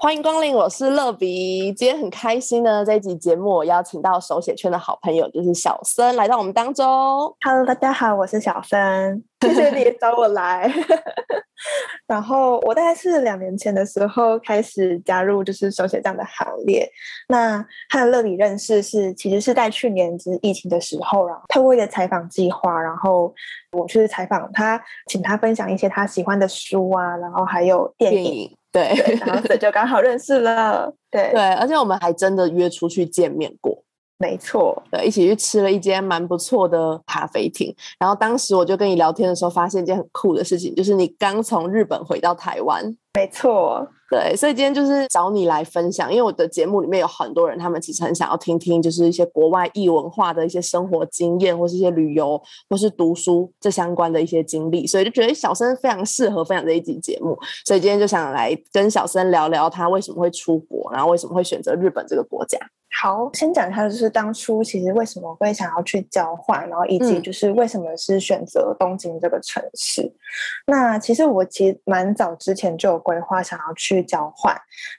欢迎光临，我是乐比。今天很开心呢，这一集节目我邀请到手写圈的好朋友，就是小森来到我们当中。Hello，大家好，我是小森，谢谢你找我来。然后我大概是两年前的时候开始加入，就是手写这样的行列。那和乐比认识是其实是在去年就是疫情的时候，然后透过一个采访计划，然后我去采访他，请他分享一些他喜欢的书啊，然后还有电影。对，然后就刚好认识了。对对，而且我们还真的约出去见面过。没错，对，一起去吃了一间蛮不错的咖啡厅。然后当时我就跟你聊天的时候，发现一件很酷的事情，就是你刚从日本回到台湾。没错。对，所以今天就是找你来分享，因为我的节目里面有很多人，他们其实很想要听听，就是一些国外异文化的一些生活经验，或是一些旅游，或是读书这相关的一些经历，所以就觉得小生非常适合分享这一集节目，所以今天就想来跟小生聊聊他为什么会出国，然后为什么会选择日本这个国家。好，先讲一下，就是当初其实为什么会想要去交换，然后以及就是为什么是选择东京这个城市。那其实我其实蛮早之前就有规划想要去交换。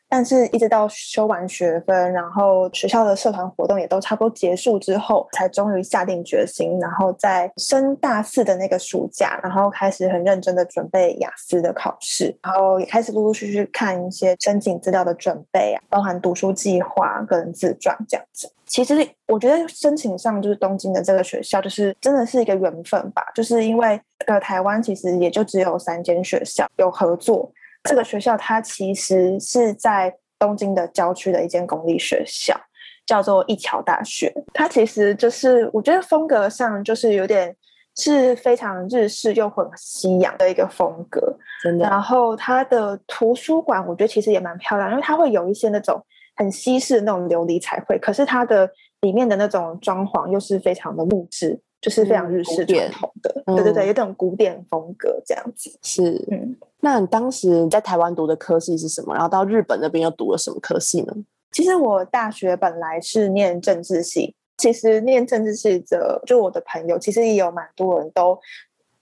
但是，一直到修完学分，然后学校的社团活动也都差不多结束之后，才终于下定决心，然后在升大四的那个暑假，然后开始很认真的准备雅思的考试，然后也开始陆陆续续看一些申请资料的准备啊，包含读书计划、个人自传这样子。其实我觉得申请上就是东京的这个学校，就是真的是一个缘分吧，就是因为呃台湾其实也就只有三间学校有合作。这个学校它其实是在东京的郊区的一间公立学校，叫做一桥大学。它其实就是我觉得风格上就是有点是非常日式又很西洋的一个风格，真的。然后它的图书馆我觉得其实也蛮漂亮，因为它会有一些那种很西式那种琉璃彩绘，可是它的里面的那种装潢又是非常的木质。就是非常日式传统的，对对对，有点古典风格这样子。是，嗯，那你当时你在台湾读的科系是什么？然后到日本那边又读了什么科系呢？其实我大学本来是念政治系，其实念政治系的，就我的朋友，其实也有蛮多人都，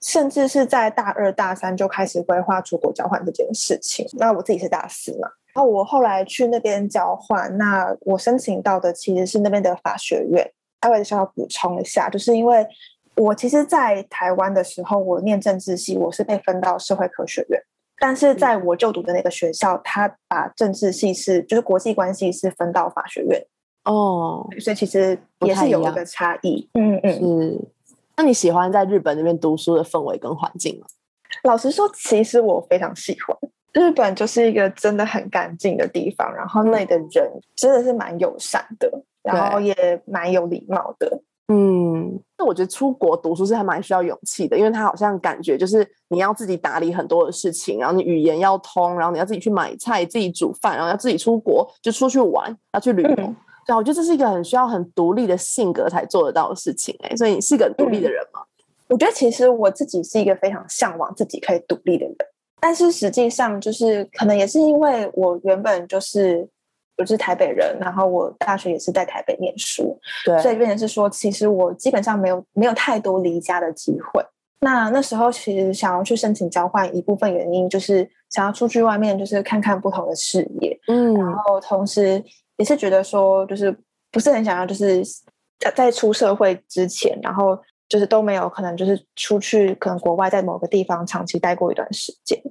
甚至是在大二大三就开始规划出国交换这件事情。那我自己是大四嘛，然后我后来去那边交换，那我申请到的其实是那边的法学院。稍微需要补充一下，就是因为我其实，在台湾的时候，我念政治系，我是被分到社会科学院，但是在我就读的那个学校，他把政治系是就是国际关系是分到法学院哦，所以其实也是有一个差异。嗯嗯，是。那你喜欢在日本那边读书的氛围跟环境吗？老实说，其实我非常喜欢日本，就是一个真的很干净的地方，然后那里的人真的是蛮友善的。然后也蛮有礼貌的，嗯，那我觉得出国读书是还蛮需要勇气的，因为他好像感觉就是你要自己打理很多的事情，然后你语言要通，然后你要自己去买菜、自己煮饭，然后要自己出国就出去玩，要去旅游。对，我觉得这是一个很需要很独立的性格才做得到的事情。哎，所以你是个独立的人吗？我觉得其实我自己是一个非常向往自己可以独立的人，但是实际上就是可能也是因为我原本就是。我是台北人，然后我大学也是在台北念书，对，所以变成是说，其实我基本上没有没有太多离家的机会。那那时候其实想要去申请交换，一部分原因就是想要出去外面，就是看看不同的视野，嗯，然后同时也是觉得说，就是不是很想要，就是在出社会之前，然后就是都没有可能，就是出去可能国外在某个地方长期待过一段时间。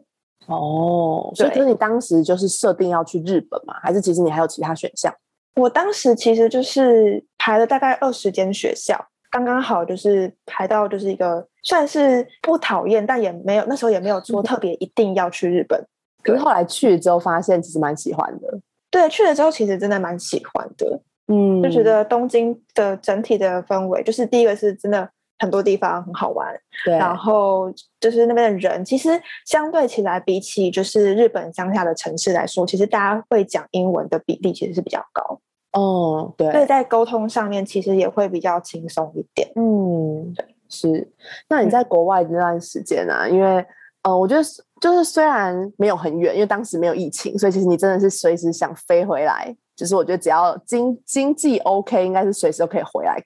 哦，所以可是你当时就是设定要去日本嘛？还是其实你还有其他选项？我当时其实就是排了大概二十间学校，刚刚好就是排到就是一个算是不讨厌，但也没有那时候也没有说特别一定要去日本。可是后来去了之后，发现其实蛮喜欢的。对，去了之后其实真的蛮喜欢的。嗯，就觉得东京的整体的氛围，就是第一个是真的。很多地方很好玩，对，然后就是那边的人，其实相对起来，比起就是日本乡下的城市来说，其实大家会讲英文的比例其实是比较高。哦，对，所以在沟通上面其实也会比较轻松一点。嗯，对，是。那你在国外这段时间啊，因为呃，我觉得是就是虽然没有很远，因为当时没有疫情，所以其实你真的是随时想飞回来，就是我觉得只要经经济 OK，应该是随时都可以回来，诶，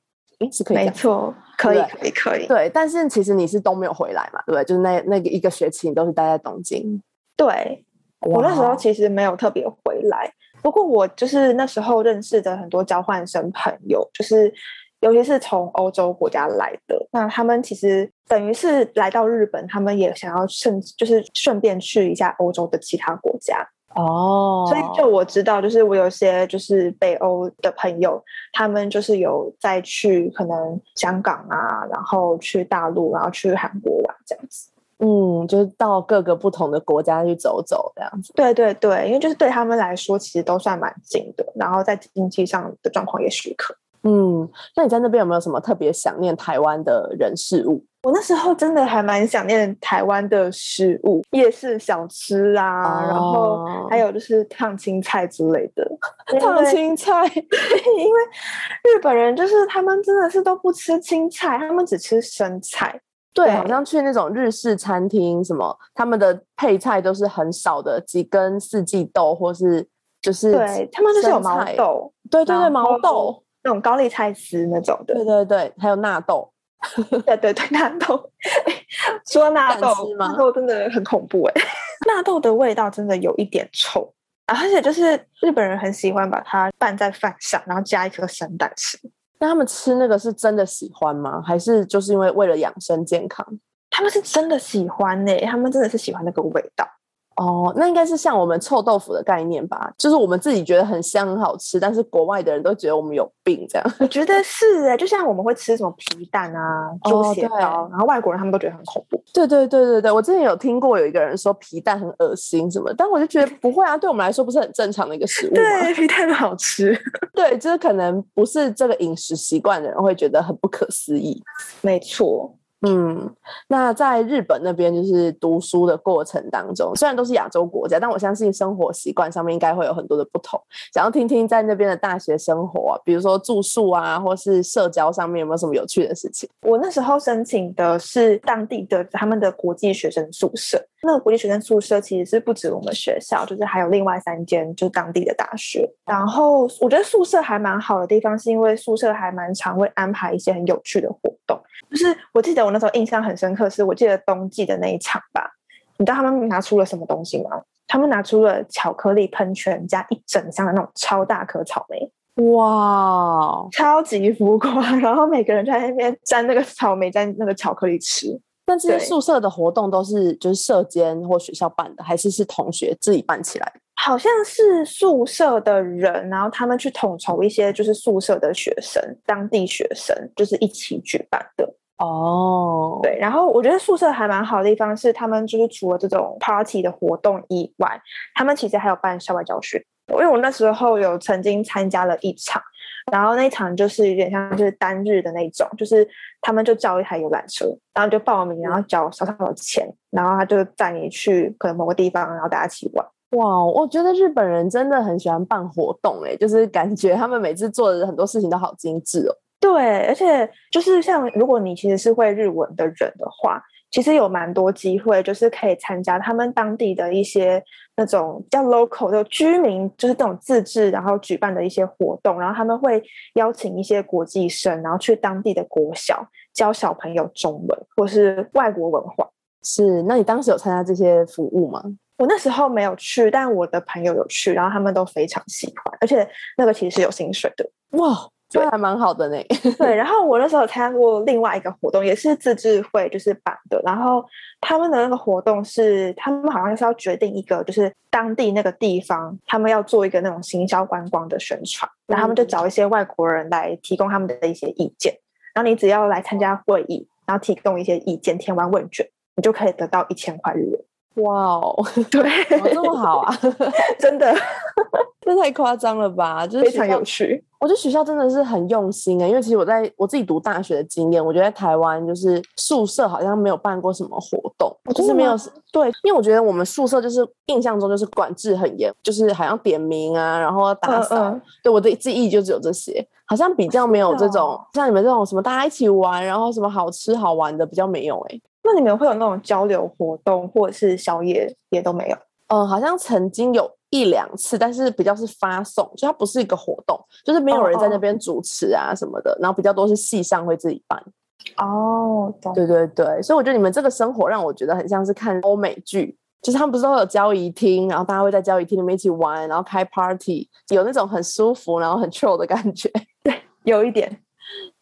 是可以没错，可以可以可以。对，但是其实你是都没有回来嘛，对不对？就是那那个一个学期你都是待在东京。对，我那时候其实没有特别回来，不过我就是那时候认识的很多交换生朋友，就是尤其是从欧洲国家来的，那他们其实等于是来到日本，他们也想要顺就是顺便去一下欧洲的其他国家，哦所以就我知道，就是我有些就是北欧的朋友，他们就是有再去可能香港啊，然后去大陆，然后去韩国玩这样子。嗯，就是到各个不同的国家去走走这样子。对对对，因为就是对他们来说，其实都算蛮近的，然后在经济上的状况也许可。嗯，那你在那边有没有什么特别想念台湾的人事物？我那时候真的还蛮想念台湾的食物，夜市小吃啊，然后哦还有就是烫青菜之类的。烫青菜，因为日本人就是他们真的是都不吃青菜，他们只吃生菜。对，好像去那种日式餐厅，什么他们的配菜都是很少的，几根四季豆，或是就是对他们就是有毛，豆，对对对，毛豆，那种高丽菜丝那种的。对对对，还有纳豆，对对对，纳豆。说纳豆纳豆真的很恐怖哎、纳豆的味道真的有一点臭，而且就是日本人很喜欢把它拌在饭上，然后加一颗生蛋吃。那他们吃那个是真的喜欢吗？还是就是因为为了养生健康？他们是真的喜欢呢、他们真的是喜欢那个味道。哦，那应该是像我们臭豆腐的概念吧，就是我们自己觉得很香很好吃，但是国外的人都觉得我们有病这样。我觉得是哎、就像我们会吃什么皮蛋啊、猪血糕，然后外国人他们都觉得很恐怖。对对对对对，我之前有听过有一个人说皮蛋很恶心什么，但我就觉得不会啊，对我们来说不是很正常的一个食物吗？对，皮蛋很好吃，对，就是可能不是这个饮食习惯的人会觉得很不可思议。没错。嗯，那在日本那边就是读书的过程当中，虽然都是亚洲国家，但我相信生活习惯上面应该会有很多的不同。想要听听在那边的大学生活、比如说住宿啊，或是社交上面有没有什么有趣的事情？我那时候申请的是当地的他们的国际学生宿舍。那个国际学生宿舍其实是不止我们学校，就是还有另外三间就是当地的大学。然后我觉得宿舍还蛮好的地方，是因为宿舍还蛮常会安排一些很有趣的活动。就是我记得我那时候印象很深刻，是我记得冬季的那一场吧。你知道他们拿出了什么东西吗？他们拿出了巧克力喷泉加一整箱的那种超大颗草莓。哇，超级浮夸，然后每个人就在那边沾那个草莓，沾那个巧克力吃。那这些宿舍的活动都是就是社监或学校办的，还是是同学自己办起来的？好像是宿舍的人，然后他们去统筹一些就是宿舍的学生，当地学生就是一起举办的。哦，对，然后我觉得宿舍还蛮好的地方是，他们就是除了这种 party 的活动以外，他们其实还有办校外教学。因为我那时候有曾经参加了一场，然后那一场就是有点像就是单日的那种，就是他们就叫一台游览车，然后就报名，然后交少少的钱，然后他就带你去可能某个地方，然后大家一起玩。哇，我觉得日本人真的很喜欢办活动、欸，就是感觉他们每次做的很多事情都好精致哦。对，而且就是像如果你其实是会日文的人的话，其实有蛮多机会，就是可以参加他们当地的一些那种比较 local 的居民，就是这种自治然后举办的一些活动，然后他们会邀请一些国际生，然后去当地的国小教小朋友中文或是外国文化。是，那你当时有参加这些服务吗？我那时候没有去，但我的朋友有去，然后他们都非常喜欢，而且那个其实是有薪水的。哇，这还蛮好的呢。对，然后我那时候有参加过另外一个活动，也是自治会就是办的。然后他们的那个活动是，他们好像是要决定一个，就是当地那个地方，他们要做一个那种行销观光的宣传，然后他们就找一些外国人来提供他们的一些意见。然后你只要来参加会议，然后提供一些意见，填完问卷，你就可以得到一千块日元。哇哦，对，怎么这么好啊？真的 这太夸张了吧？就是非常有趣。我觉得学校真的是很用心啊、因为其实我在我自己读大学的经验，我觉得在台湾就是宿舍好像没有办过什么活动，哦就是没有对，因为我觉得我们宿舍就是印象中就是管制很严，就是好像点名啊，然后要打嗯扫，嗯对我的记忆就只有这些，好像比较没有这种、哦像你们这种什么大家一起玩，然后什么好吃好玩的比较没有哎、那你们会有那种交流活动，或者是宵夜也都没有？嗯，好像曾经有一两次，但是比较是发送，就它不是一个活动，就是没有人在那边主持啊什么的，然后比较多是系上会自己办。哦，对对对，所以我觉得你们这个生活让我觉得很像是看欧美剧，就是他们不是都有交谊厅，然后大家会在交谊厅里面一起玩，然后开 party，有那种很舒服，然后很 chill 的感觉。对，有一点。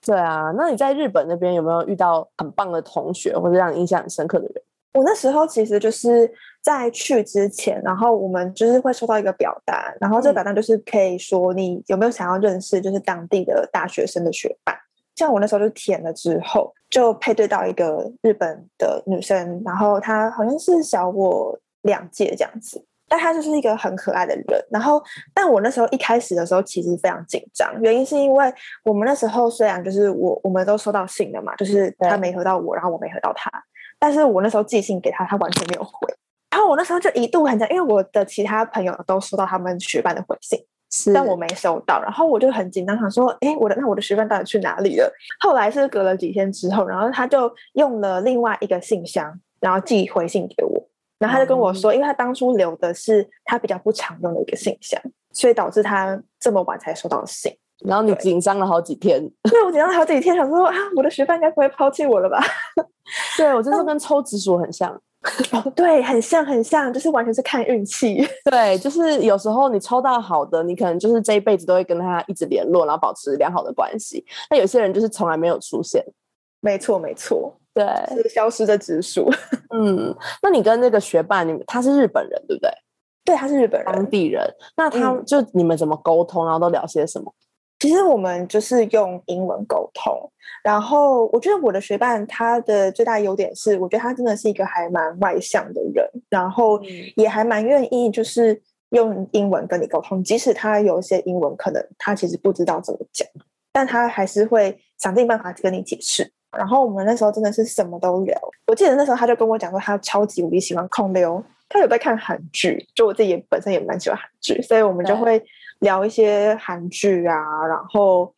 对啊，那你在日本那边有没有遇到很棒的同学，或者让你印象很深刻的人？我那时候其实就是在去之前，然后我们就是会收到一个表单，然后这个表单就是可以说你有没有想要认识就是当地的大学生的学伴。像我那时候就填了之后，就配对到一个日本的女生，然后她好像是小我两届这样子。但他就是一个很可爱的人，然后，但我那时候一开始的时候其实非常紧张，原因是因为我们那时候虽然就是我我们都收到信了嘛，就是他没回到我，然后我没回到他，但是我那时候寄信给他，他完全没有回，然后我那时候就一度很紧张，因为我的其他朋友都收到他们学伴的回信，但我没收到，然后我就很紧张，想说，哎，我的那我的学伴到底去哪里了？后来是隔了几天之后，然后他就用了另外一个信箱，然后寄回信给我。然后他就跟我说，因为他当初留的是他比较不常用的一个信箱，所以导致他这么晚才收到信。然后你紧张了好几天，对我紧张了好几天，想说啊，我的学伴应该不会抛弃我了吧？对我真的跟抽直属很像，哦，对，很像很像，就是完全是看运气。对，就是有时候你抽到好的，你可能就是这一辈子都会跟他一直联络，然后保持良好的关系。那有些人就是从来没有出现。没错，没错。对，是消失的指数。嗯，那你跟那个学霸，你们他是日本人，对不对？对，他是日本人，当地人。那他就你们怎么沟通，然后都聊些什么？其实我们就是用英文沟通。然后我觉得我的学伴他的最大优点是，我觉得他真的是一个还蛮外向的人，然后也还蛮愿意就是用英文跟你沟通，即使他有一些英文可能他其实不知道怎么讲，但他还是会想尽办法跟你解释。然后我们那时候真的是什么都聊。我记得那时候他就跟我讲说，他超级无敌喜欢控流，他有在看韩剧，就我自己也本身也蛮喜欢韩剧，所以我们就会聊一些韩剧啊，然后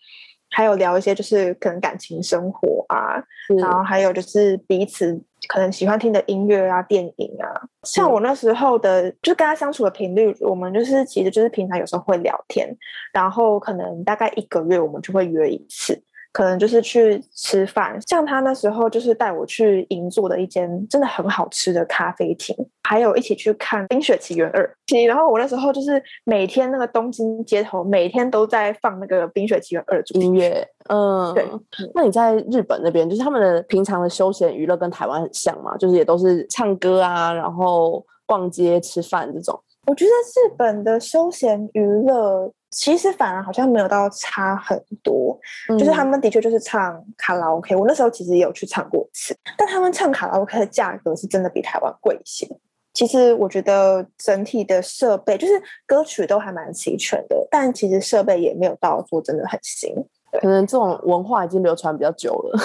还有聊一些就是可能感情生活啊，然后还有就是彼此可能喜欢听的音乐啊、电影啊。像我那时候的，就跟他相处的频率，我们就是其实就是平常有时候会聊天，然后可能大概一个月我们就会约一次。可能就是去吃饭，像他那时候就是带我去银座的一间真的很好吃的咖啡厅，还有一起去看《冰雪奇缘二》。然后我那时候就是每天那个东京街头每天都在放那个《冰雪奇缘二》音乐。嗯，对。那你在日本那边，就是他们的平常的休闲娱乐跟台湾很像嘛？就是也都是唱歌啊，然后逛街、吃饭这种。我觉得日本的休闲娱乐。其实反而好像没有到差很多，就是他们的确就是唱卡拉 OK。我那时候其实也有去唱过一次，但他们唱卡拉 OK 的价格是真的比台湾贵一些。其实我觉得整体的设备就是歌曲都还蛮齐全的，但其实设备也没有到说真的很新。可能这种文化已经流传比较久了。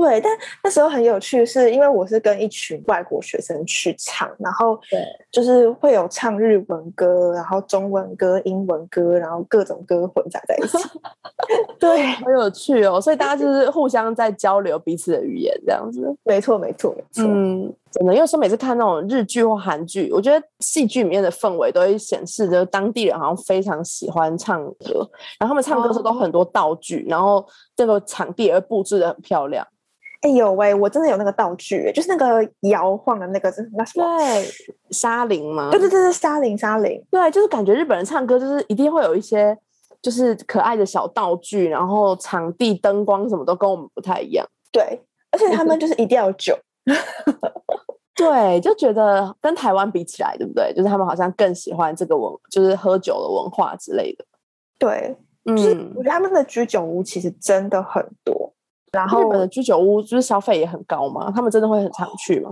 对，但那时候很有趣，是因为我是跟一群外国学生去唱，然后对，就是会有唱日文歌，然后中文歌、英文歌，然后各种歌混杂在一起。对，很有趣哦。所以大家就是互相在交流彼此的语言，这样子。没错，没错，没错。嗯，真的，因为说每次看那种日剧或韩剧，我觉得戏剧里面的氛围都会显示就是当地人好像非常喜欢唱歌，然后他们唱歌的时候都很多道具，然后这个场地也会布置的很漂亮。哎呦喂！我真的有那个道具，就是那个摇晃的那个，那什么？对，沙铃吗？对对对对，沙铃沙铃。对，就是感觉日本人唱歌就是一定会有一些就是可爱的小道具，然后场地灯光什么都跟我们不太一样。对，而且他们就是一定要酒。对，就觉得跟台湾比起来，对不对？就是他们好像更喜欢这个文，就是喝酒的文化之类的。对，嗯，我觉得他们的居酒屋其实真的很多。然后日本的居酒屋就是消费也很高嘛，他们真的会很常去吗？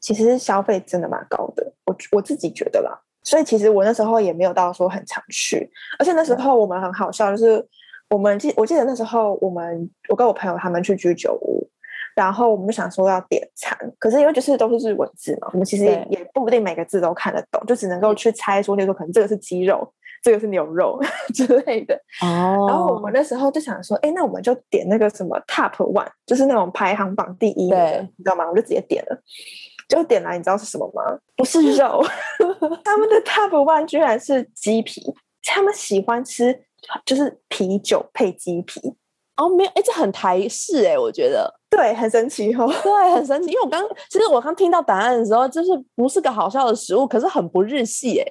其实消费真的蛮高的，我我自己觉得啦。所以其实我那时候也没有到说很常去，而且那时候我们很好笑，就是我们记我记得那时候我们我跟我朋友他们去居酒屋，然后我们就想说要点餐，可是因为就是都是日文字嘛，我们其实也不一定每个字都看得懂，就只能够去猜说，例如说可能这个是鸡肉，这个是牛肉 之类的。哦，然后我们那时候就想说，哎，那我们就点那个什么 Top One，就是那种排行榜第一的，你知道吗？我就直接点了，就点来，你知道是什么吗？不是肉，他们的 Top One 居然是鸡皮，他们喜欢吃就是啤酒配鸡皮。哦，没有，哎，这很台式哎，我觉得，对，很神奇哦，对，很神奇。因为我刚，其实我刚听到答案的时候，就是不是个好笑的食物，可是很不日系哎，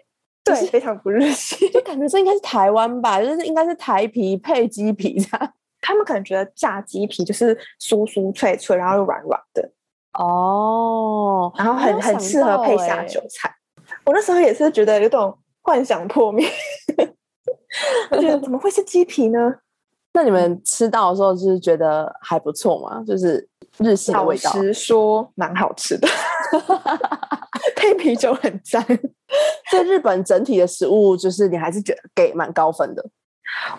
对，非常不日系，就感觉这应该是台湾吧，就是应该是台皮配鸡皮这样。他们可能觉得炸鸡皮就是酥酥脆脆，然后又软软的，哦，然后很很适合配下酒菜。我那时候也是觉得有种幻想破灭，我觉得怎么会是鸡皮呢？那你们吃到的时候，就是觉得还不错吗？就是日系的味道。老实说，蛮好吃的，配啤酒很赞。在日本整体的食物，就是你还是觉得给蛮高分的。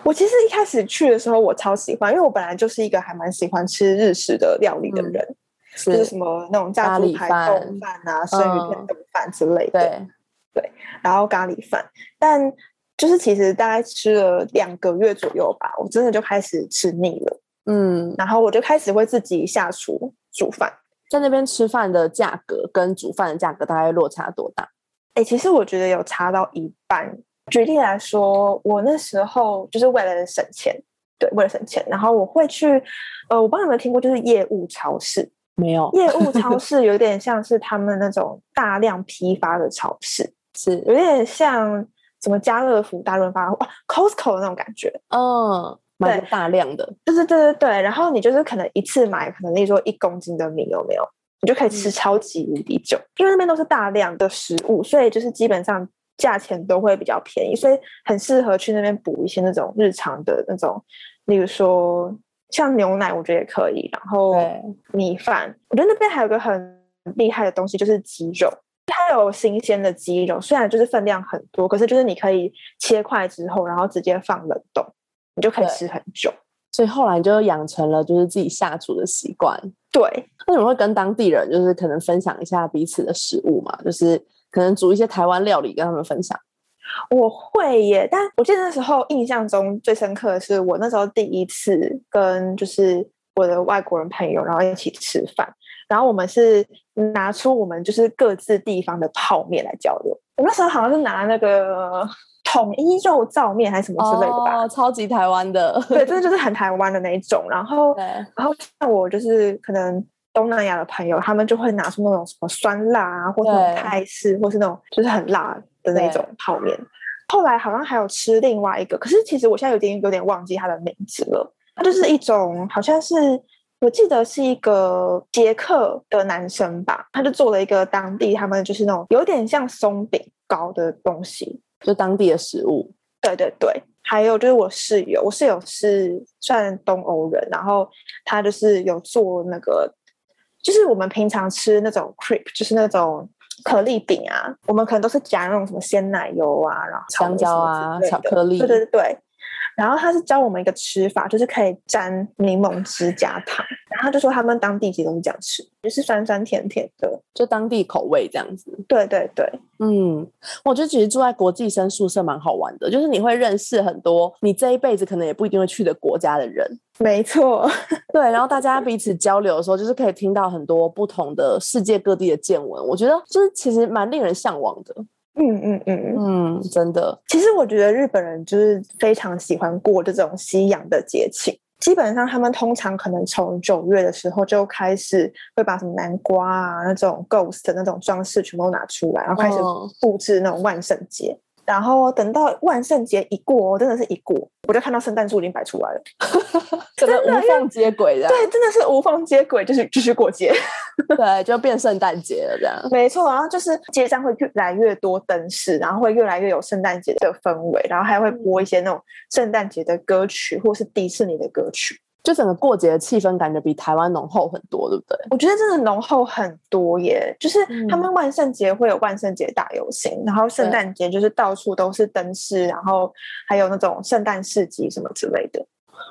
我其实一开始去的时候，我超喜欢，因为我本来就是一个还蛮喜欢吃日式的料理的人，就是什么那种炸猪排冻饭啊、生鱼片冻饭之类的。对对，然后咖喱饭，但。就是其实大概吃了两个月左右吧，我真的就开始吃腻了，嗯，然后我就开始会自己下厨煮饭。在那边吃饭的价格跟煮饭的价格大概落差多大？哎，其实我觉得有差到一半。举例来说，我那时候就是为了省钱，对，为了省钱，然后我会去，呃，我不知道有没有听过，就是业务超市。没有，业务超 市有点像是他们那种大量批发的超市，是有点像。什么家乐福、大润发、哇，Costco 的那种感觉，嗯，买大量的，就是对对对，然后你就是可能一次买，可能例如说一公斤的米有没有？你就可以吃超级无敌久，因为那边都是大量的食物，所以就是基本上价钱都会比较便宜，所以很适合去那边补一些那种日常的那种，例如说像牛奶，我觉得也可以，然后米饭，我觉得那边还有个很厉害的东西，就是鸡肉。它有新鲜的鸡肉，虽然就是分量很多，可是就是你可以切块之后，然后直接放冷冻，你就可以吃很久。所以后来就养成了就是自己下厨的习惯。对，那你会跟当地人就是可能分享一下彼此的食物嘛？就是可能煮一些台湾料理跟他们分享。我会耶，但我记得那时候印象中最深刻的是我那时候第一次跟就是我的外国人朋友，然后一起吃饭。然后我们是拿出我们就是各自地方的泡面来交流。我那时候好像是拿那个统一肉燥面还是什么之类的吧，哦超级台湾的，对，真的就是很台湾的那一种。然后，然后像我就是可能东南亚的朋友，他们就会拿出那种什么酸辣啊，或者泰式，或是那种就是很辣的那种泡面。后来好像还有吃另外一个，可是其实我现在有点有点忘记它的名字了。它就是一种好像是。我记得是一个捷克的男生吧，他就做了一个当地他们就是那种有点像松饼糕的东西，就当地的食物。对对对，还有就是我室友，我室友是算东欧人，然后他就是有做那个，就是我们平常吃那种 crepe，就是那种可丽饼啊，我们可能都是夹那种什么鲜奶油啊，然后香蕉啊，巧克力，对对对。然后他是教我们一个吃法，就是可以沾柠檬汁加糖。然后就说他们当地其实都是这样吃，就是酸酸甜甜的，就当地口味这样子。对对对，嗯，我觉得其实住在国际生宿舍蛮好玩的，就是你会认识很多你这一辈子可能也不一定会去的国家的人。没错，对。然后大家彼此交流的时候，就是可以听到很多不同的世界各地的见闻。我觉得就是其实蛮令人向往的。嗯嗯嗯嗯，真的。其实我觉得日本人就是非常喜欢过这种西洋的节庆。基本上他们通常可能从九月的时候就开始会把什么南瓜啊那种 ghost 的那种装饰全部拿出来，然后开始布置那种万圣节。然后等到万圣节一过，真的是一过，我就看到圣诞树已经摆出来了，真的无缝接轨的。对，真的是无缝接轨，就是继续过节，对，就变圣诞节了这样。没错，然后就是街上会越来越多灯饰，然后会越来越有圣诞节的氛围，然后还会播一些那种圣诞节的歌曲，或是迪士尼的歌曲。就整个过节的气氛感觉比台湾浓厚很多，对不对？我觉得真的浓厚很多耶！就是他们万圣节会有万圣节大游行，然后圣诞节就是到处都是灯饰，然后还有那种圣诞市集什么之类的。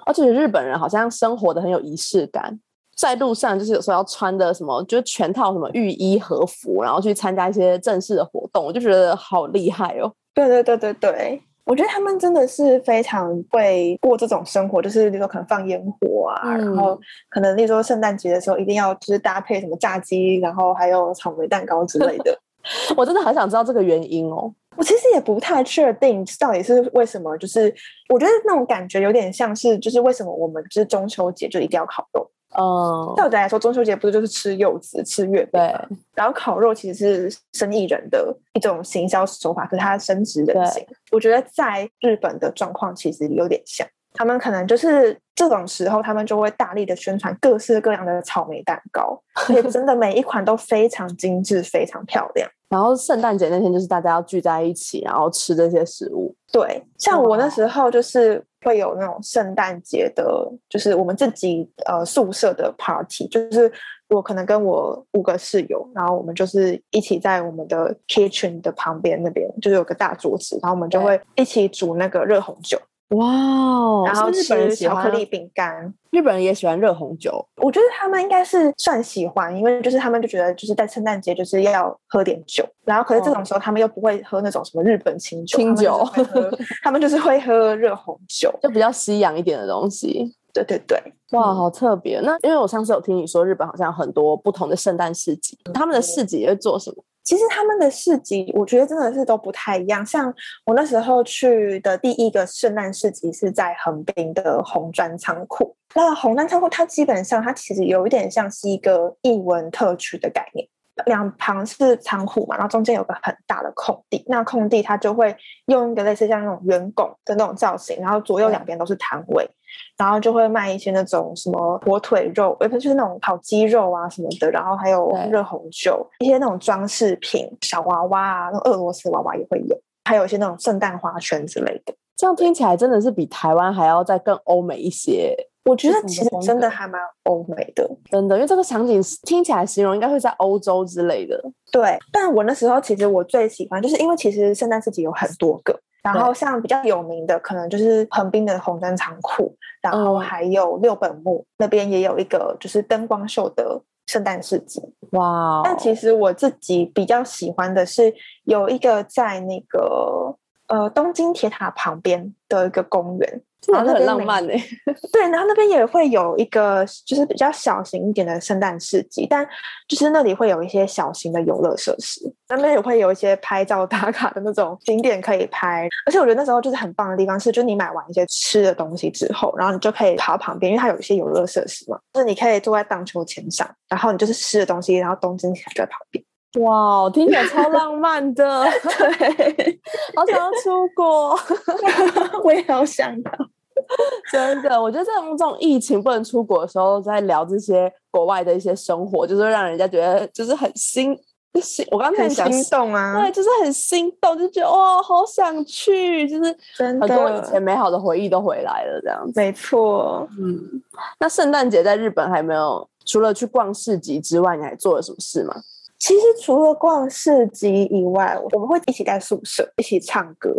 而且日本人好像生活的很有仪式感，在路上就是有时候要穿的什么，就是全套什么浴衣和服，然后去参加一些正式的活动，我就觉得好厉害哦！对对对对对。我觉得他们真的是非常会过这种生活，就是比如说可能放烟火啊，然后可能例如说圣诞节的时候一定要就是搭配什么炸鸡，然后还有草莓蛋糕之类的。我真的很想知道这个原因哦。我其实也不太确定到底是为什么，就是我觉得那种感觉有点像是，就是为什么我们就是中秋节就一定要烤肉。嗯，道理来说，中秋节不是就是吃柚子、吃月饼，对。然后烤肉其实是生意人的一种行销手法，可是它升值人心。我觉得在日本的状况其实有点像，他们可能就是这种时候，他们就会大力的宣传各式各样的草莓蛋糕，而且真的每一款都非常精致、非常漂亮。然后圣诞节那天就是大家要聚在一起，然后吃这些食物。对，像我那时候就是会有那种圣诞节的，就是我们自己呃宿舍的 party，就是我可能跟我五个室友，然后我们就是一起在我们的 kitchen 的旁边那边，就是有个大桌子，然后我们就会一起煮那个热红酒。哇哦！然后吃巧克力饼干，日本人也喜欢热红酒。我觉得他们应该是算喜欢，因为就是他们就觉得就是在圣诞节就是要喝点酒，然后可是这种时候他们又不会喝那种什么日本清酒，清酒，他们就是会喝热红酒，就比较西洋一点的东西。对对对，哇，好特别。那因为我上次有听你说，日本好像很多不同的圣诞市集，他们的市集会做什么？其实他们的市集，我觉得真的是都不太一样。像我那时候去的第一个圣诞市集是在横滨的红砖仓库。那红砖仓库它基本上它其实有一点像是一个艺文特区的概念，两旁是仓库嘛，然后中间有个很大的空地。那空地它就会用一个类似像那种圆拱的那种造型，然后左右两边都是摊位。然后就会卖一些那种什么火腿肉，也不就是那种烤鸡肉啊什么的，然后还有热红酒，一些那种装饰品，小娃娃啊，那俄罗斯娃娃也会有，还有一些那种圣诞花圈之类的。这样听起来真的是比台湾还要再更欧美一些。我觉得其实真的还蛮欧美的，真的，因为这个场景听起来形容应该会在欧洲之类的。对，但我那时候其实我最喜欢，就是因为其实圣诞市集有很多个。然后像比较有名的，可能就是横滨的红灯仓库，然后还有六本木那边也有一个就是灯光秀的圣诞市集。哇！但其实我自己比较喜欢的是有一个在那个呃东京铁塔旁边的一个公园。然后很浪漫呢，对，然后那边也会有一个就是比较小型一点的圣诞市集，但就是那里会有一些小型的游乐设施，那边也会有一些拍照打卡的那种景点可以拍，而且我觉得那时候就是很棒的地方是，就是你买完一些吃的东西之后，然后你就可以跑旁边，因为它有一些游乐设施嘛，就是你可以坐在荡秋千上，然后你就是吃的东西，然后东京铁塔就在旁边。哇，听起来超浪 漫的，对，好想要出国，我也好想要。真的，我觉得这种这种疫情不能出国的时候，在聊这些国外的一些生活，就是让人家觉得就是很心心。我刚才讲心动啊，对，就是很心动，就觉得哇，好想去，就是很多以前美好的回忆都回来了，这样子。没错，嗯。那圣诞节在日本还没有，除了去逛市集之外，你还做了什么事吗？其实除了逛市集以外，我们会一起在宿舍一起唱歌。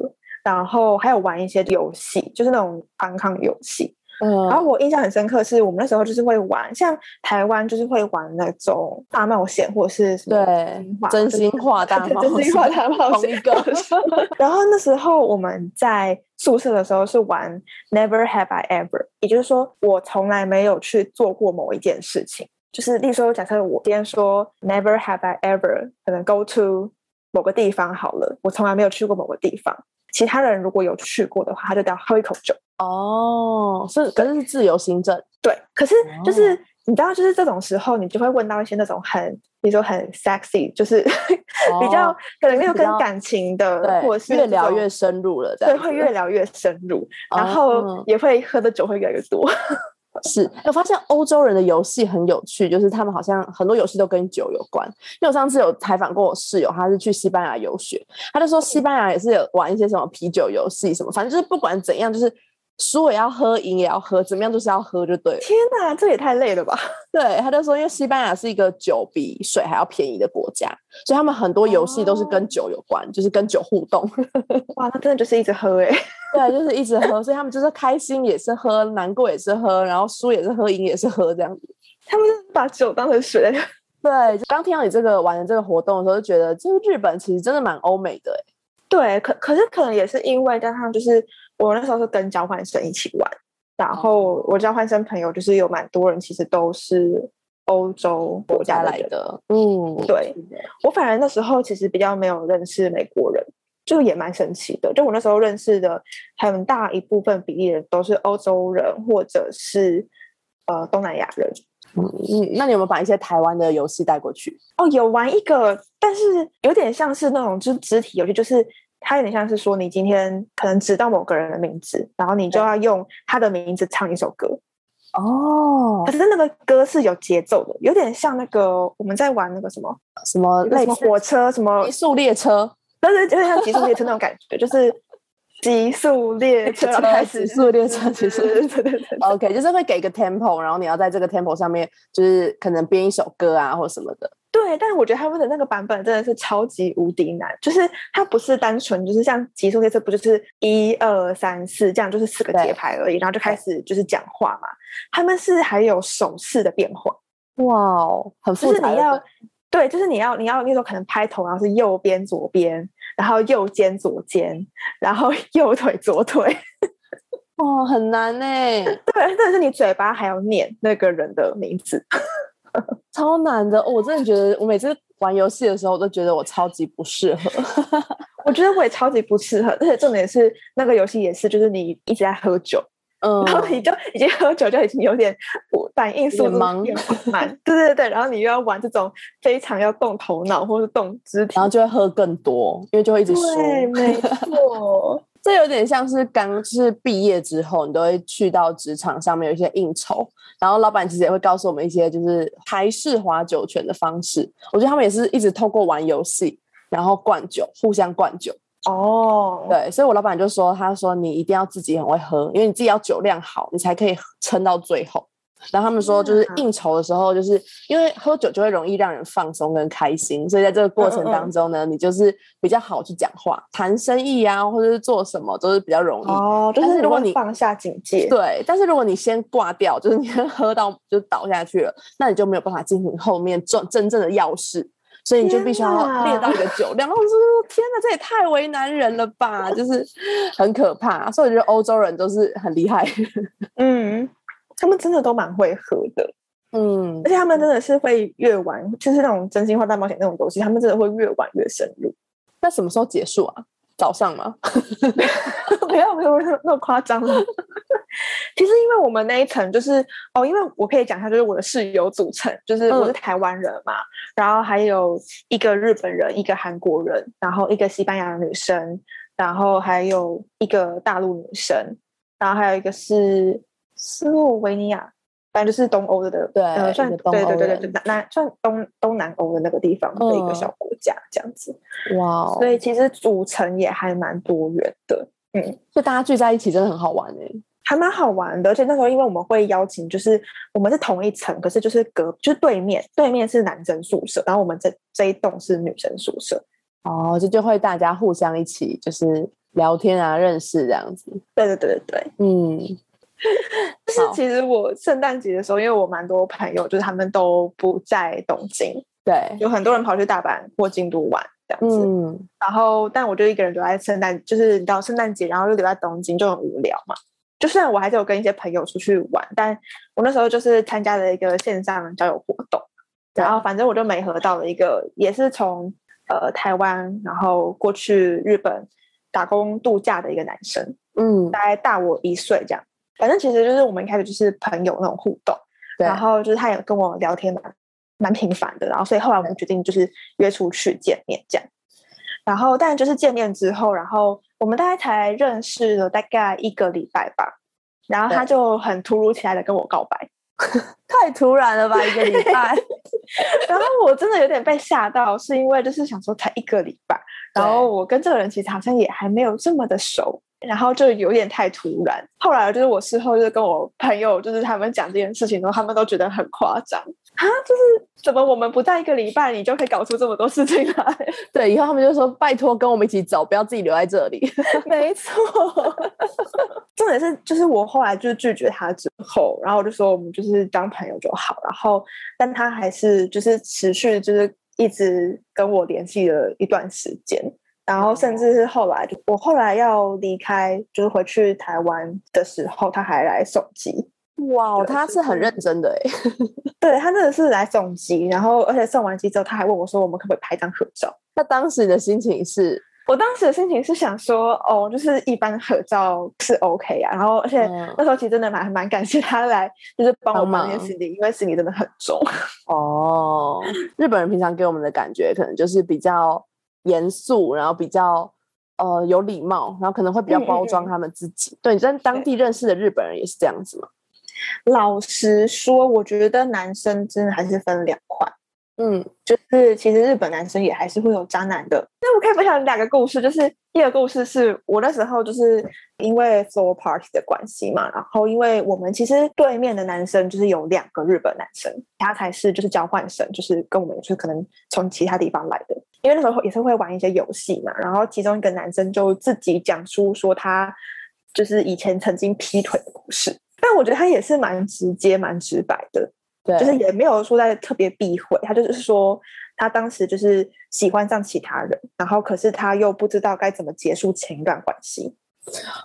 然后还有玩一些游戏，就是那种反抗游戏。嗯，然后我印象很深刻，是我们那时候就是会玩，像台湾就是会玩那种大冒险，或者是什么真心话大 冒险，真心话大冒险。一个。然后那时候我们在宿舍的时候是玩 Never Have I Ever，也就是说我从来没有去做过某一件事情。就是例如说，假设我今天说 Never Have I Ever，可能 Go to 某个地方好了，我从来没有去过某个地方。其他人如果有去过的话，他就得要喝一口酒哦。是，可是是自由行政。对，可是就是你知道，就是这种时候，你就会问到一些那种很，比如说很 sexy，就是 比较可能又跟感情的，或者是越聊越深入了。对，会越聊越深入，然后也会喝的酒会越来越多。是，我发现欧洲人的游戏很有趣，就是他们好像很多游戏都跟酒有关。因为我上次有采访过我室友，他是去西班牙游学，他就说西班牙也是有玩一些什么啤酒游戏什么，反正就是不管怎样，就是。输也要喝，赢也要喝，怎么样就是要喝就对了。天哪，这也太累了吧！对，他就说，因为西班牙是一个酒比水还要便宜的国家，所以他们很多游戏都是跟酒有关，就是跟酒互动。哇，那真的就是一直喝哎。对，就是一直喝，所以他们就是开心也是喝，难过也是喝，然后输也是喝，赢也是喝这样子。他们把酒当成水。对，刚听到你这个玩的这个活动的时候，就觉得这个日本其实真的蛮欧美的哎。对，可可是可能也是因为加上就是我那时候是跟交换生一起玩，然后我交换生朋友就是有蛮多人其实都是欧洲国家来的，嗯，对我反而那时候其实比较没有认识美国人。就也蛮神奇的，就我那时候认识的很大一部分比例人都是欧洲人或者是呃东南亚人。嗯，那你有没有把一些台湾的游戏带过去？哦，有玩一个，但是有点像是那种就是肢体游戏，就是它有点像是说你今天可能知道某个人的名字，然后你就要用他的名字唱一首歌。哦，可是那个歌是有节奏的，有点像那个我们在玩那个什么什么类似火车什么极速列车。但是有点像极速列车那种感觉，就是极速列车 开始，极速列车 其实对对对，OK，就是会给一个 tempo，然后你要在这个 tempo 上面，就是可能编一首歌啊，或什么的。对，但是我觉得他们的那个版本真的是超级无敌难，就是它不是单纯就是像极速列车，不就是一二三四这样，就是四个节拍而已，然后就开始就是讲话嘛。他们是还有手势的变化，哇哦，很复杂。就是你要。对，就是你要你要那时候可能拍头，然后是右边左边，然后右肩左肩，然后 右腿左腿，哦，很难呢。对，但是你嘴巴还要念那个人的名字，超难的。我真的觉得，我每次玩游戏的时候，我都觉得我超级不适合。我觉得我也超级不适合，而且重点是那个游戏也是，就是你一直在喝酒。嗯，然后你就已经喝酒，就已经有点反应速度变 慢，对对对，然后你又要玩这种非常要动头脑或是动肢体，然后就会喝更多，因为就会一直输。对，没 错，这有点像是刚是毕业之后，你都会去到职场上面有一些应酬，然后老板其实也会告诉我们一些就是台式划酒泉的方式。我觉得他们也是一直透过玩游戏，然后灌酒，互相灌酒。哦，对，所以我老板就说，他说你一定要自己很会喝，因为你自己要酒量好，你才可以撑到最后。然后他们说，就是应酬的时候，就是因为喝酒就会容易让人放松跟开心，所以在这个过程当中呢，你就是比较好去讲话、谈生意啊，或者是做什么都是比较容易。哦，就是如果你放下警戒，对，但是如果你先挂掉，就是你喝到就倒下去了，那你就没有办法进行后面真真正的要事。所以你就必须要练到一个酒量，然后我说：“天哪，这也太为难人了吧！”就是很可怕。所以我觉得欧洲人都是很厉害，嗯，他们真的都蛮会喝的，嗯，而且他们真的是会越玩，就是那种真心话大冒险那种东西，他们真的会越玩越深入。那什么时候结束啊？早上吗？没有没有那么夸张。其实因为我们那一层就是哦，因为我可以讲一下，就是我的室友组成，就是我是台湾人嘛，然后还有一个日本人，一个韩国人，然后一个西班牙女生，然后还有一个大陆女生，然后还有一个是斯洛维尼亚。反正就是东欧的，对，算对对对对，南算东东南欧的那个地方的一个小国家这样子。哇，所以其实组成也还蛮多元的，嗯，就大家聚在一起真的很好玩哎，还蛮好玩的。而且那时候因为我们会邀请，就是我们是同一层，可是就是隔就是对面对面是男生宿舍，然后我们这这一栋是女生宿舍。哦，这就会大家互相一起就是聊天啊，认识这样子。对对对对对，嗯。就是其实我圣诞节的时候，因为我蛮多朋友，就是他们都不在东京，对，有很多人跑去大阪或京都玩这样子。嗯，然后但我就一个人留在圣诞，就是到圣诞节，然后又留在东京，就很无聊嘛。就虽然我还是有跟一些朋友出去玩，但我那时候就是参加了一个线上交友活动，然后反正我就没合到了一个，也是从呃台湾然后过去日本打工度假的一个男生，嗯，大概大我一岁这样。反正其实就是我们一开始就是朋友那种互动，然后就是他也跟我聊天蛮蛮频繁的，然后所以后来我们决定就是约出去见面这样，然后但就是见面之后，然后我们大概才认识了大概一个礼拜吧，然后他就很突如其来的跟我告白，太突然了吧一个礼拜，然后我真的有点被吓到，是因为就是想说才一个礼拜，然后我跟这个人其实好像也还没有这么的熟。然后就有点太突然，后来就是我事后就是跟我朋友，就是他们讲这件事情，然后他们都觉得很夸张啊，就是怎么我们不在一个礼拜，你就可以搞出这么多事情来？对，以后他们就说拜托跟我们一起走，不要自己留在这里。没错，重点是就是我后来就拒绝他之后，然后我就说我们就是当朋友就好，然后但他还是就是持续就是一直跟我联系了一段时间。然后甚至是后来，我后来要离开，就是回去台湾的时候，他还来送机。哇，他是很认真的哎，对他真的是来送机，然后而且送完机之后，他还问我说：“我们可不可以拍张合照？”那当时的心情是？我当时的心情是想说：“哦，就是一般合照是 OK 啊。”然后而且那时候其实真的蛮蛮感谢他来，就是帮我忙这些行李，因为行李真的很重。哦，日本人平常给我们的感觉可能就是比较严肃，然后比较呃有礼貌，然后可能会比较包装他们自己。对你在当地认识的日本人也是这样子吗？老实说，我觉得男生真的还是分两块。嗯，就是其实日本男生也还是会有渣男的。那我可以分享两个故事，就是第二个故事是我那时候就是因为 floor party 的关系嘛，然后因为我们其实对面的男生就是有两个日本男生，他才是就是交换生，就是跟我们就是可能从其他地方来的。因为那时候也是会玩一些游戏嘛，然后其中一个男生就自己讲出说他就是以前曾经劈腿的故事。但我觉得他也是蛮直接、蛮直白的，对，就是也没有说在特别避讳，他就是说他当时就是喜欢上其他人，然后可是他又不知道该怎么结束前一段关系。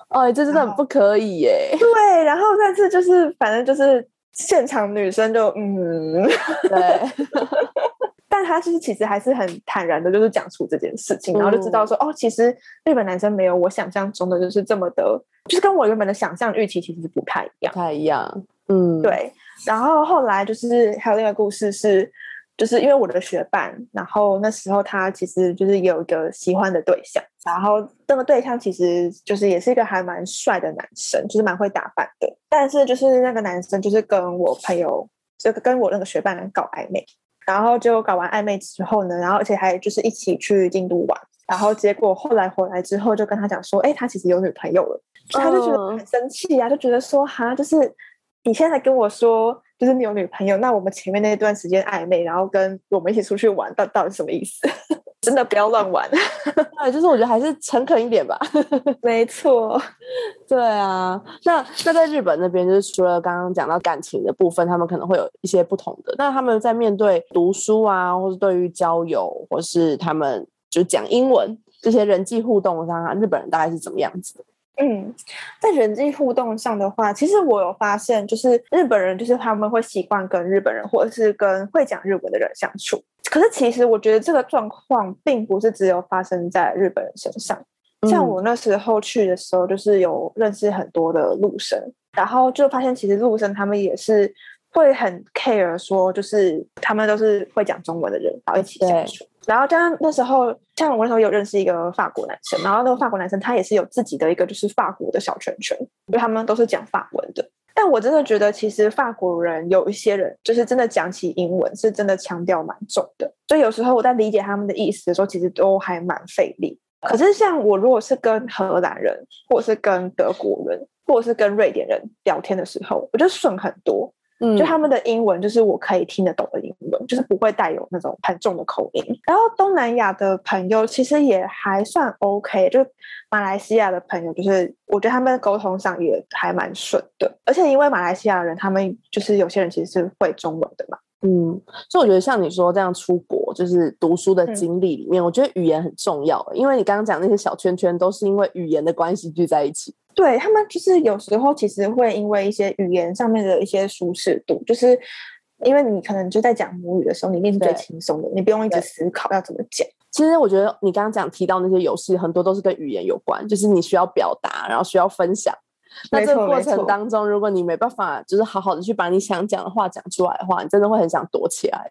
哎，这真的很不可以耶。对，然后但是就是反正就是现场女生就嗯，对。但他就是其实还是很坦然的，就是讲出这件事情，然后就知道说哦，其实日本男生没有我想象中的就是这么的，就是跟我原本的想象预期其实不太一样，不太一样。嗯，对。然后后来就是还有另一个故事是，就是因为我的学伴，然后那时候他其实就是有一个喜欢的对象，然后那个对象其实就是也是一个还蛮帅的男生，就是蛮会打扮的，但是就是那个男生就是跟我朋友，就跟我那个学伴搞暧昧。然后就搞完暧昧之后呢，然后而且还就是一起去京都玩，然后结果后来回来之后就跟他讲说，哎，他其实有女朋友了，他就觉得很生气啊，就觉得说，哈，就是你现在跟我说，就是你有女朋友，那我们前面那段时间暧昧，然后跟我们一起出去玩，到到底什么意思？真的不要乱玩，对，就是我觉得还是诚恳一点吧。没错，对啊。那那在日本那边，就是除了刚刚讲到感情的部分，他们可能会有一些不同的。那他们在面对读书啊，或是对于交友，或是他们就讲英文这些人际互动上，日本人大概是怎么样子的？嗯，在人际互动上的话，其实我有发现，就是日本人就是他们会习惯跟日本人或者是跟会讲日文的人相处。可是其实我觉得这个状况并不是只有发生在日本人身上。像我那时候去的时候，就是有认识很多的陆生，然后就发现其实陆生他们也是会很 care，说就是他们都是会讲中文的人，然后一起相处。然后，加上那时候，像我那时候有认识一个法国男生，然后那个法国男生他也是有自己的一个就是法国的小圈圈，因为他们都是讲法文的。但我真的觉得，其实法国人有一些人就是真的讲起英文是真的腔调蛮重的，所以有时候我在理解他们的意思的时候，其实都还蛮费力。可是像我如果是跟荷兰人，或者是跟德国人，或者是跟瑞典人聊天的时候，我就顺很多。嗯，就他们的英文就是我可以听得懂的英文，就是不会带有那种很重的口音。然后东南亚的朋友其实也还算 OK，就马来西亚的朋友，就是我觉得他们沟通上也还蛮顺的。而且因为马来西亚人，他们就是有些人其实是会中文的嘛。嗯，所以我觉得像你说这样出国就是读书的经历里面，我觉得语言很重要，因为你刚刚讲那些小圈圈都是因为语言的关系聚在一起。对他们就是有时候其实会因为一些语言上面的一些舒适度，就是因为你可能就在讲母语的时候，你面是最轻松的，你不用一直思考要怎么讲。其实我觉得你刚刚讲提到那些游戏，很多都是跟语言有关，就是你需要表达，然后需要分享。那这个过程当中，如果你没办法就是好好的去把你想讲的话讲出来的话，你真的会很想躲起来。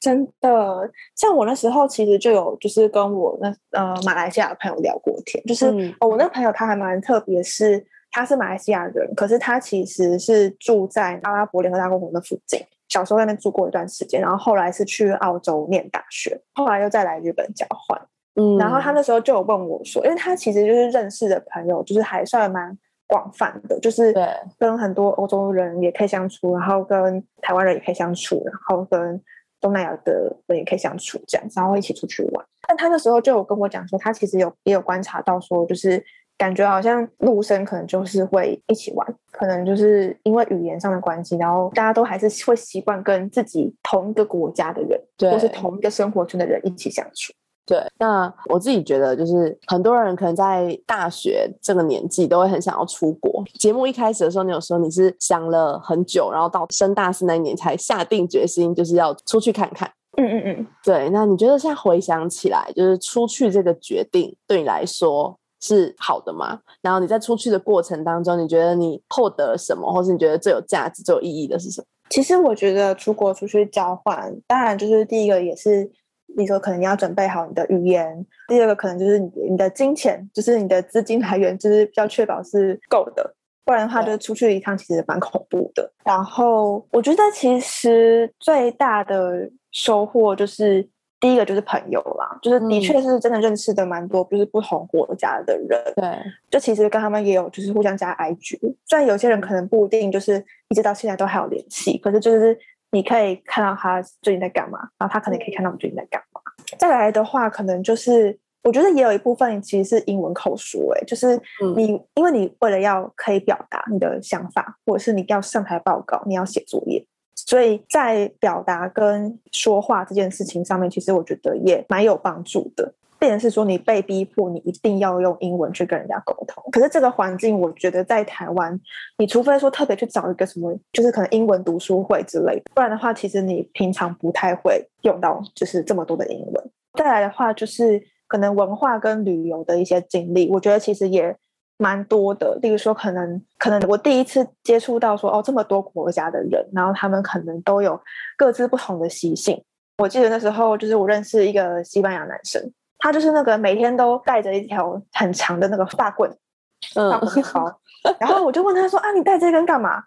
真的，像我那时候其实就有，就是跟我那呃马来西亚的朋友聊过天，就是哦我那朋友他还蛮特别，是他是马来西亚人，可是他其实是住在阿拉伯联合大公国的附近，小时候在那边住过一段时间，然后后来是去澳洲念大学，后来又再来日本交换，嗯，然后他那时候就有问我说，因为他其实就是认识的朋友，就是还算蛮广泛的，就是跟很多欧洲人也可以相处，然后跟台湾人也可以相处，然后跟。东南亚的人也可以相处这样，然后一起出去玩。但他那时候就有跟我讲说，他其实有也有观察到说，就是感觉好像陆生可能就是会一起玩，可能就是因为语言上的关系，然后大家都还是会习惯跟自己同一个国家的人，或是同一个生活圈的人一起相处。对，那我自己觉得，就是很多人可能在大学这个年纪都会很想要出国。节目一开始的时候，你有说你是想了很久，然后到升大四那一年才下定决心，就是要出去看看。嗯嗯嗯，对。那你觉得现在回想起来，就是出去这个决定对你来说是好的吗？然后你在出去的过程当中，你觉得你获得了什么，或是你觉得最有价值、最有意义的是什么？其实我觉得出国出去交换，当然就是第一个也是。你说可能你要准备好你的语言，第二个可能就是你你的金钱，就是你的资金来源，就是要确保是够的，不然的话，就出去一趟其实蛮恐怖的。然后我觉得其实最大的收获就是第一个就是朋友啦，就是的确是真的认识的蛮多，就是不同国家的人。对，就其实跟他们也有就是互相加 IG，虽然有些人可能不一定就是一直到现在都还有联系，可是就是。你可以看到他最近在干嘛，然后他可能可以看到你最近在干嘛。再来的话，可能就是我觉得也有一部分其实是英文口说，哎，就是你因为你为了要可以表达你的想法，或者是你要上台报告，你要写作业，所以在表达跟说话这件事情上面，其实我觉得也蛮有帮助的。变成是说，你被逼迫，你一定要用英文去跟人家沟通。可是这个环境，我觉得在台湾，你除非说特别去找一个什么，就是可能英文读书会之类的，不然的话，其实你平常不太会用到，就是这么多的英文。再来的话，就是可能文化跟旅游的一些经历，我觉得其实也蛮多的。例如说，可能可能我第一次接触到说，哦，这么多国家的人，然后他们可能都有各自不同的习性。我记得那时候，就是我认识一个西班牙男生。他就是那个每天都带着一条很长的那个发棍，发棍包，然后我就问他说：“啊，你带这根干嘛？”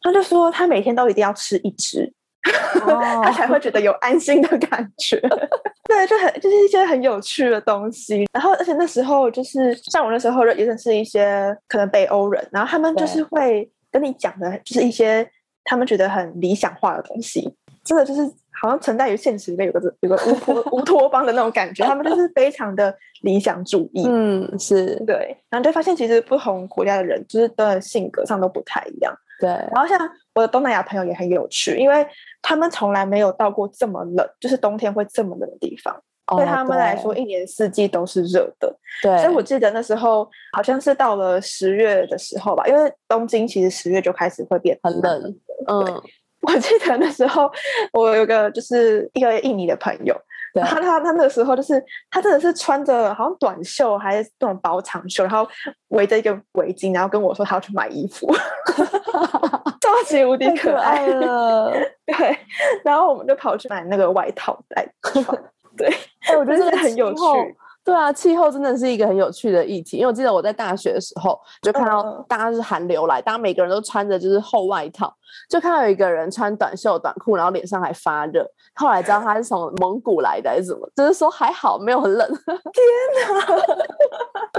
他就说：“他每天都一定要吃一只，他才会觉得有安心的感觉。”对，就很就是一些很有趣的东西。然后，而且那时候就是像我那时候也认识一些可能北欧人，然后他们就是会跟你讲的，就是一些他们觉得很理想化的东西，真的就是。好像存在于现实里面有个有个乌托 乌托邦的那种感觉，他们就是非常的理想主义。嗯，是对。然后就发现其实不同国家的人就是的性格上都不太一样。对。然后像我的东南亚朋友也很有趣，因为他们从来没有到过这么冷，就是冬天会这么冷的地方，对他们来说一年四季都是热的。对。所以我记得那时候好像是到了十月的时候吧，因为东京其实十月就开始会变很冷。嗯。我记得那时候，我有个就是一个印尼的朋友，他他他那个时候就是他真的是穿着好像短袖还是那种薄长袖，然后围着一个围巾，然后跟我说他要去买衣服，超级无敌可爱了。对，然后我们就跑去买那个外套来穿。对，哎，我觉得真的很有趣。对啊，气候真的是一个很有趣的议题，因为我记得我在大学的时候就看到大家是寒流来，大家每个人都穿着就是厚外套，就看到有一个人穿短袖短裤，然后脸上还发热，后来知道他是从蒙古来的还是什么，就是说还好没有很冷。天哪，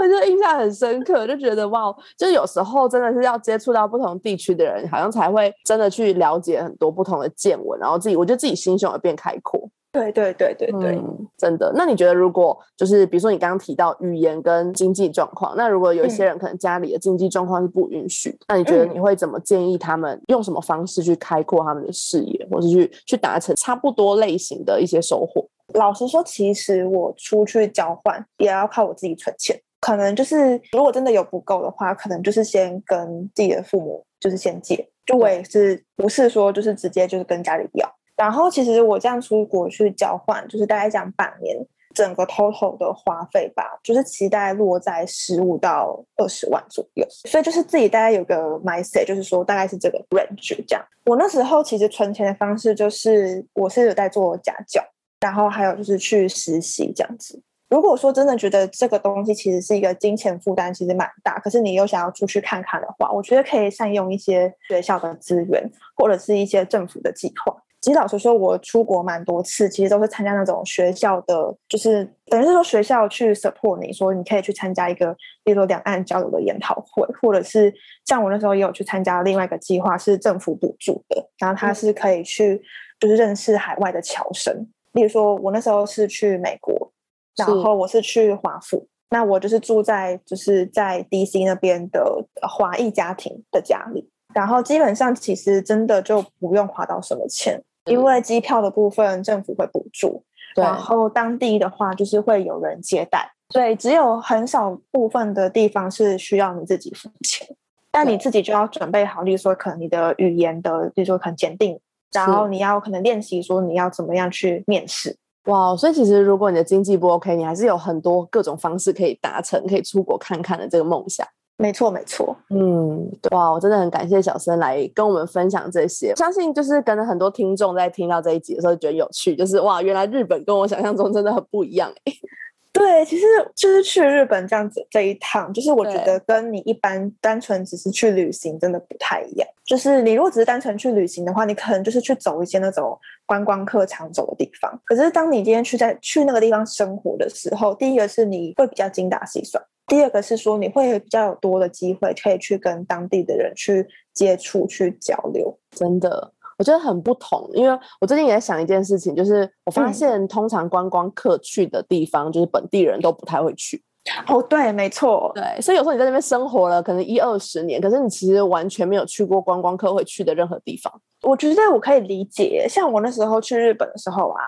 我就印象很深刻，就觉得哇，就是有时候真的是要接触到不同地区的人，好像才会真的去了解很多不同的见闻，然后自己我觉得自己心胸也变开阔。对对对对对，真的。那你觉得，如果就是比如说你刚刚提到语言跟经济状况，那如果有一些人可能家里的经济状况是不允许，那你觉得你会怎么建议他们用什么方式去开阔他们的视野，或是去去达成差不多类型的一些收获？老实说，其实我出去交换也要靠我自己存钱，可能就是如果真的有不够的话，可能就是先跟自己的父母就是先借，就我也是不是说就是直接就是跟家里要。然后其实我这样出国去交换，就是大概讲半年，整个 total 的花费吧，就是期待落在十五到二十万左右。所以就是自己大概有个 mindset，就是说大概是这个 range 这样。我那时候其实存钱的方式就是，我是有在做家教，然后还有就是去实习这样子。如果说真的觉得这个东西其实是一个金钱负担，其实蛮大，可是你又想要出去看看的话，我觉得可以善用一些学校的资源，或者是一些政府的计划。其实老实说，我出国蛮多次，其实都是参加那种学校的，就是等于是说学校去 support 你，说你可以去参加一个，例如说两岸交流的研讨会，或者是像我那时候也有去参加另外一个计划，是政府补助的，然后他是可以去就是认识海外的侨生。例如说，我那时候是去美国，然后我是去华府，那我就是住在就是在 DC 那边的华裔家庭的家里，然后基本上其实真的就不用花到什么钱。因为机票的部分政府会补助，然后当地的话就是会有人接待，所以只有很少部分的地方是需要你自己付钱，但你自己就要准备好，例如说可能你的语言的，比如说可能检定，然后你要可能练习说你要怎么样去面试。哇，所以其实如果你的经济不 OK，你还是有很多各种方式可以达成，可以出国看看的这个梦想。没错，没错。嗯，哇，我真的很感谢小生来跟我们分享这些。相信就是跟了很多听众在听到这一集的时候，觉得有趣，就是哇，原来日本跟我想象中真的很不一样哎。对，其实就是去日本这样子这一趟，就是我觉得跟你一般单纯只是去旅行真的不太一样。就是你如果只是单纯去旅行的话，你可能就是去走一些那种观光客常走的地方。可是当你今天去在去那个地方生活的时候，第一个是你会比较精打细算，第二个是说你会比较有多的机会可以去跟当地的人去接触、去交流，真的。我觉得很不同，因为我最近也在想一件事情，就是我发现通常观光客去的地方，就是本地人都不太会去。哦，对，没错，对，所以有时候你在那边生活了可能一二十年，可是你其实完全没有去过观光客会去的任何地方。我觉得我可以理解，像我那时候去日本的时候啊，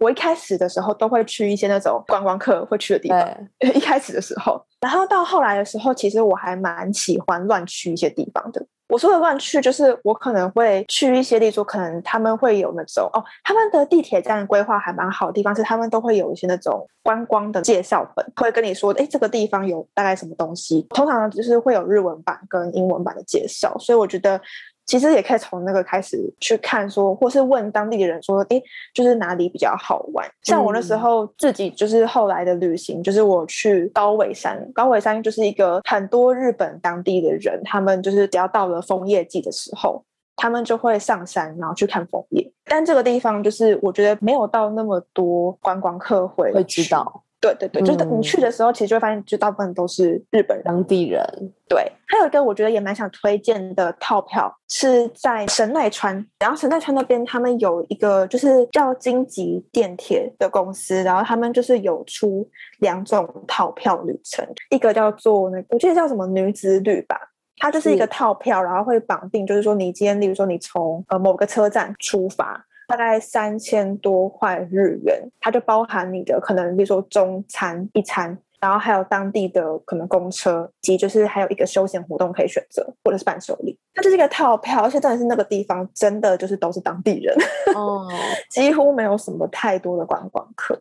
我一开始的时候都会去一些那种观光客会去的地方。一开始的时候，然后到后来的时候，其实我还蛮喜欢乱去一些地方的。我说的乱去，就是我可能会去一些，例如，可能他们会有那种哦，他们的地铁站规划还蛮好的地方，是他们都会有一些那种观光的介绍本，会跟你说，哎，这个地方有大概什么东西，通常就是会有日文版跟英文版的介绍，所以我觉得。其实也可以从那个开始去看，说或是问当地的人说，哎，就是哪里比较好玩。像我那时候自己就是后来的旅行，就是我去高尾山，高尾山就是一个很多日本当地的人，他们就是只要到了枫叶季的时候，他们就会上山然后去看枫叶。但这个地方就是我觉得没有到那么多观光客会会知道。对对对，就是你去的时候，其实就会发现，就大部分都是日本当地人。对，还有一个我觉得也蛮想推荐的套票，是在神奈川。然后神奈川那边，他们有一个就是叫京急电铁的公司，然后他们就是有出两种套票旅程，一个叫做那个我记得叫什么女子旅吧，它就是一个套票，然后会绑定，就是说你今天，例如说你从呃某个车站出发。大概三千多块日元，它就包含你的可能，比如说中餐一餐，然后还有当地的可能公车，及就是还有一个休闲活动可以选择，或者是伴手礼。它就是一个套票，而且真的是那个地方真的就是都是当地人，哦，几乎没有什么太多的观光客。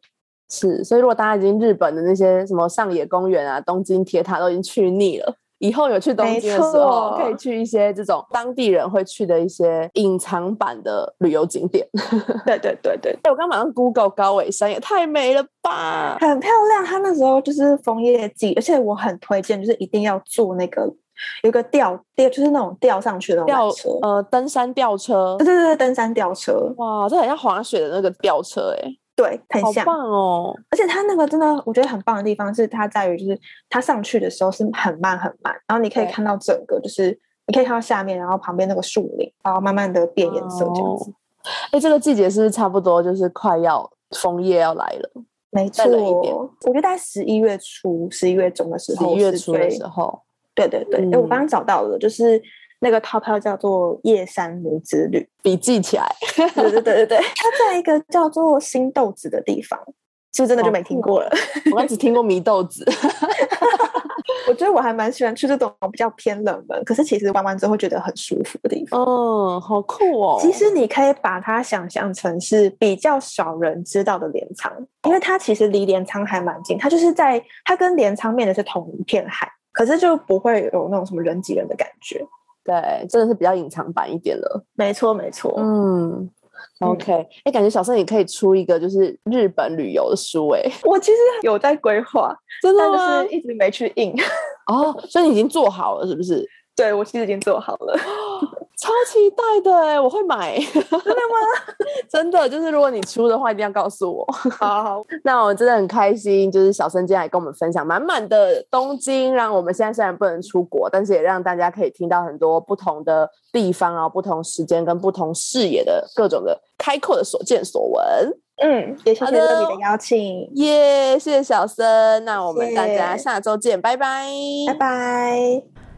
是，所以如果大家已经日本的那些什么上野公园啊、东京铁塔都已经去腻了。以后有去东京的时候，可以去一些这种当地人会去的一些隐藏版的旅游景点。对对对对，我刚马上 Google 高尾山也太美了吧，很漂亮。它那时候就是枫叶季，而且我很推荐，就是一定要坐那个有个吊吊，就是那种吊上去的吊车，呃，登山吊车。对对对，登山吊车。哇，这很像滑雪的那个吊车哎。对，很像哦。而且它那个真的，我觉得很棒的地方是，它在于就是它上去的时候是很慢很慢，然后你可以看到整个就是你可以看到下面，然后旁边那个树林，然后慢慢的变颜色这样子。哎，这个季节是不是差不多就是快要枫叶要来了？没错，我觉得在十一月初、十一月中的时候，十一月初的时候，对对对。哎，我刚刚找到了，就是。那个套票叫做夜山女子旅，笔记起来。对对对对对，它在一个叫做新豆子的地方，是不是真的就没听过了？我只听过迷豆子。我觉得我还蛮喜欢去这种比较偏冷门，可是其实玩完之后会觉得很舒服的地方。嗯，好酷哦！其实你可以把它想象成是比较少人知道的镰仓，因为它其实离镰仓还蛮近，它就是在它跟镰仓面的是同一片海，可是就不会有那种什么人挤人的感觉。对，真的是比较隐藏版一点了。没错，没错。嗯，OK。哎，感觉小盛也可以出一个就是日本旅游的书哎。我其实有在规划，真的就是一直没去印。哦，所以你已经做好了是不是？对，我其实已经做好了。超期待的哎，我会买，真的吗？真的，就是如果你出的话，一定要告诉我。好好，那我真的很开心，就是小生今天来跟我们分享满满的东京，让我们现在虽然不能出国，但是也让大家可以听到很多不同的地方啊，不同时间跟不同视野的各种的开阔的所见所闻。嗯，也谢谢乐比的邀请，耶，谢谢小生，那我们大家下周见，拜拜，拜拜。